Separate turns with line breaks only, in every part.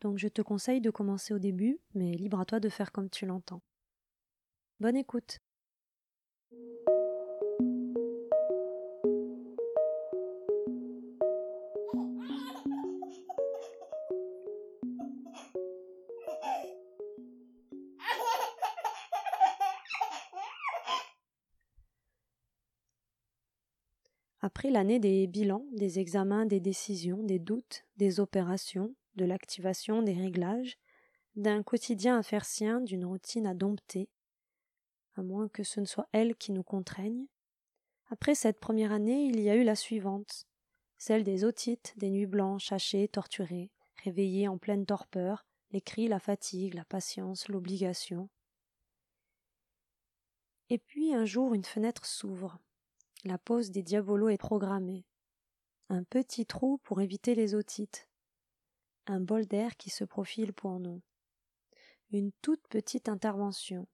donc je te conseille de commencer au début, mais libre à toi de faire comme tu l'entends. Bonne écoute. Après l'année des bilans, des examens, des décisions, des doutes, des opérations, de l'activation, des réglages, d'un quotidien à faire sien, d'une routine à dompter, à moins que ce ne soit elle qui nous contraigne, après cette première année, il y a eu la suivante, celle des otites, des nuits blanches, hachées, torturées, réveillées en pleine torpeur, les cris, la fatigue, la patience, l'obligation. Et puis un jour une fenêtre s'ouvre. La pose des diabolos est programmée. Un petit trou pour éviter les otites. Un bol d'air qui se profile pour nous. Une toute petite intervention.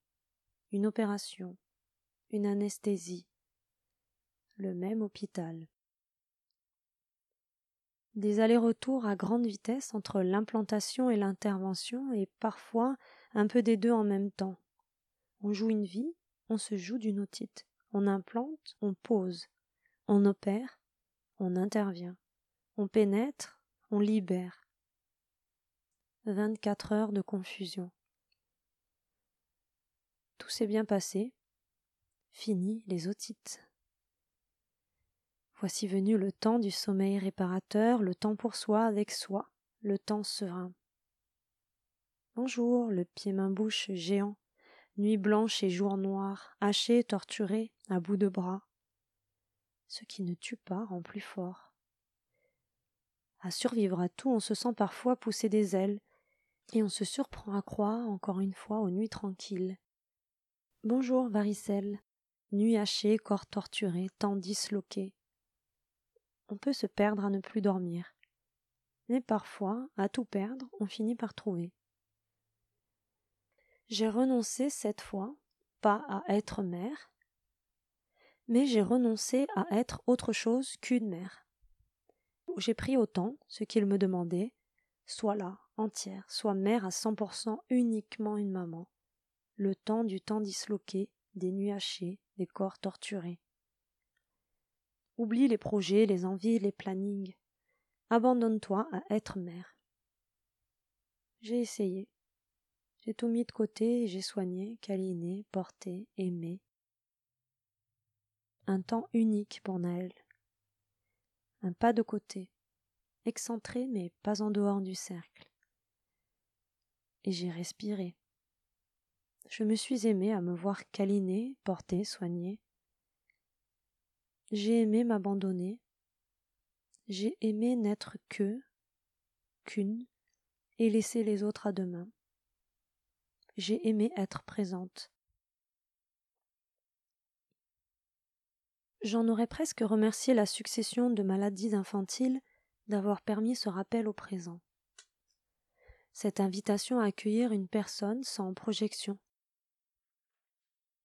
Une opération. Une anesthésie. Le même hôpital. Des allers-retours à grande vitesse entre l'implantation et l'intervention et parfois un peu des deux en même temps. On joue une vie, on se joue d'une otite. On implante, on pose. On opère, on intervient. On pénètre, on libère. Vingt-quatre heures de confusion. Tout s'est bien passé. Fini les otites. Voici venu le temps du sommeil réparateur, le temps pour soi avec soi, le temps serein. Bonjour, le pied-main-bouche géant, nuit blanche et jour noir, haché, torturé, à bout de bras. Ce qui ne tue pas rend plus fort. À survivre à tout, on se sent parfois pousser des ailes, et on se surprend à croire encore une fois aux nuits tranquilles. Bonjour, varicelle. Nuit hachée, corps torturé, temps disloqué. On peut se perdre à ne plus dormir. Mais parfois, à tout perdre, on finit par trouver. J'ai renoncé cette fois, pas à être mère, mais j'ai renoncé à être autre chose qu'une mère. J'ai pris autant ce qu'il me demandait, soit là, entière, soit mère à cent pour cent uniquement une maman, le temps du temps disloqué, des nuits hachées, des corps torturés. Oublie les projets, les envies, les plannings. Abandonne-toi à être mère. J'ai essayé. J'ai tout mis de côté, j'ai soigné, câliné, porté, aimé, un temps unique pour Naël. Un pas de côté, excentré mais pas en dehors du cercle. Et j'ai respiré. Je me suis aimé à me voir câliner, porter, soigner. J'ai aimé m'abandonner. J'ai aimé n'être que, qu'une, et laisser les autres à demain. J'ai aimé être présente. J'en aurais presque remercié la succession de maladies infantiles d'avoir permis ce rappel au présent. Cette invitation à accueillir une personne sans projection.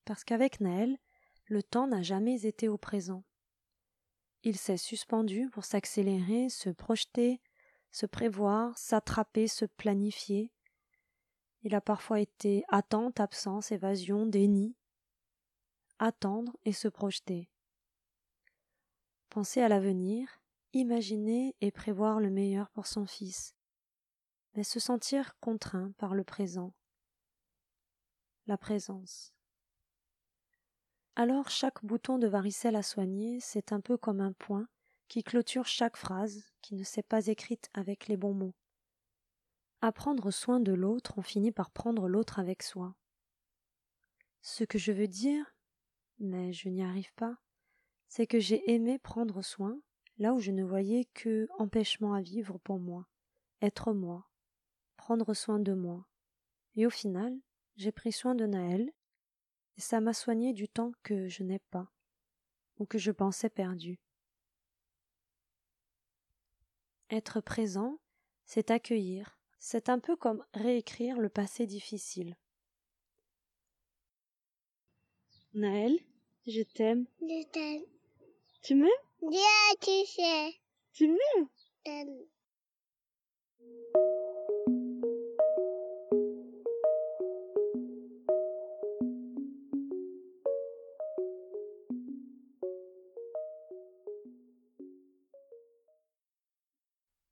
Parce qu'avec Naël, le temps n'a jamais été au présent. Il s'est suspendu pour s'accélérer, se projeter, se prévoir, s'attraper, se planifier. Il a parfois été attente, absence, évasion, déni. Attendre et se projeter penser à l'avenir, imaginer et prévoir le meilleur pour son fils, mais se sentir contraint par le présent, la présence. Alors chaque bouton de varicelle à soigner, c'est un peu comme un point qui clôture chaque phrase qui ne s'est pas écrite avec les bons mots. À prendre soin de l'autre, on finit par prendre l'autre avec soi. Ce que je veux dire, mais je n'y arrive pas, c'est que j'ai aimé prendre soin là où je ne voyais que empêchement à vivre pour moi, être moi, prendre soin de moi. Et au final, j'ai pris soin de Naël, et ça m'a soigné du temps que je n'ai pas, ou que je pensais perdu. Être présent, c'est accueillir, c'est un peu comme réécrire le passé difficile. Naël, je t'aime.
Je t'aime.
Tu m'aimes?
Dis tu sais.
Tu m'aimes
T'aime.